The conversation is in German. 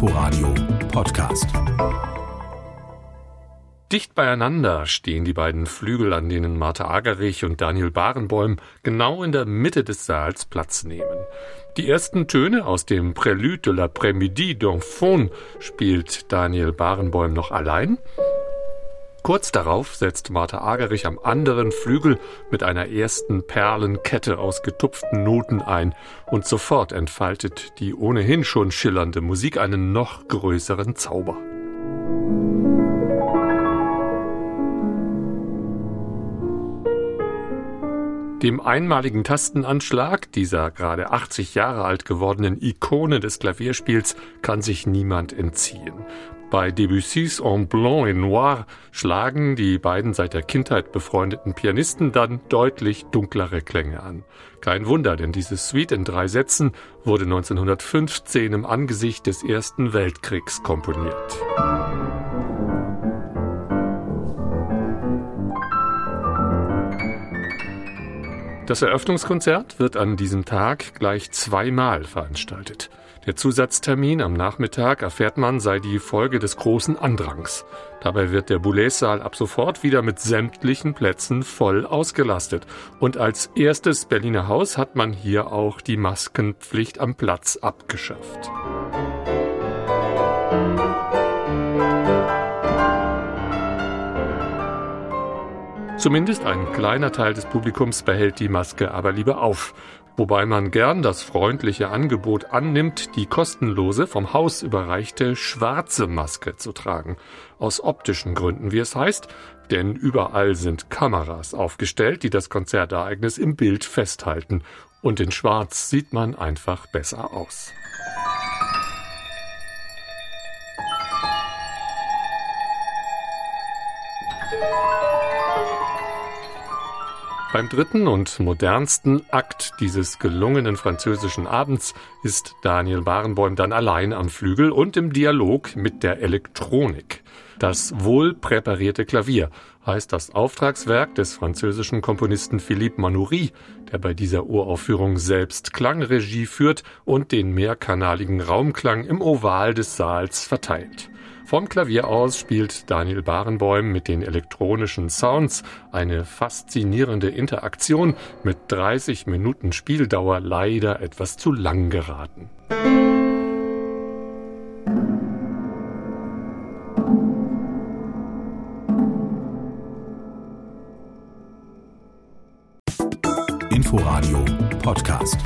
Inforadio Podcast. Dicht beieinander stehen die beiden Flügel, an denen Martha Agerich und Daniel Barenboim genau in der Mitte des Saals Platz nehmen. Die ersten Töne aus dem Prélude de l'après-midi d'Enfant spielt Daniel Barenboim noch allein. Kurz darauf setzt Martha Agerich am anderen Flügel mit einer ersten Perlenkette aus getupften Noten ein und sofort entfaltet die ohnehin schon schillernde Musik einen noch größeren Zauber. Dem einmaligen Tastenanschlag dieser gerade 80 Jahre alt gewordenen Ikone des Klavierspiels kann sich niemand entziehen. Bei Debussys En Blanc et Noir schlagen die beiden seit der Kindheit befreundeten Pianisten dann deutlich dunklere Klänge an. Kein Wunder, denn diese Suite in drei Sätzen wurde 1915 im Angesicht des Ersten Weltkriegs komponiert. Das Eröffnungskonzert wird an diesem Tag gleich zweimal veranstaltet. Der Zusatztermin am Nachmittag erfährt man sei die Folge des großen Andrangs. Dabei wird der Boulez-Saal ab sofort wieder mit sämtlichen Plätzen voll ausgelastet. Und als erstes Berliner Haus hat man hier auch die Maskenpflicht am Platz abgeschafft. Zumindest ein kleiner Teil des Publikums behält die Maske aber lieber auf, wobei man gern das freundliche Angebot annimmt, die kostenlose vom Haus überreichte schwarze Maske zu tragen. Aus optischen Gründen, wie es heißt, denn überall sind Kameras aufgestellt, die das Konzertereignis im Bild festhalten, und in Schwarz sieht man einfach besser aus. Beim dritten und modernsten Akt dieses gelungenen französischen Abends ist Daniel Barenboim dann allein am Flügel und im Dialog mit der Elektronik. Das wohl präparierte Klavier heißt das Auftragswerk des französischen Komponisten Philippe Manoury, der bei dieser Uraufführung selbst Klangregie führt und den mehrkanaligen Raumklang im Oval des Saals verteilt. Vom Klavier aus spielt Daniel Barenboim mit den elektronischen Sounds eine faszinierende Interaktion mit 30 Minuten Spieldauer leider etwas zu lang geraten. Inforadio Podcast.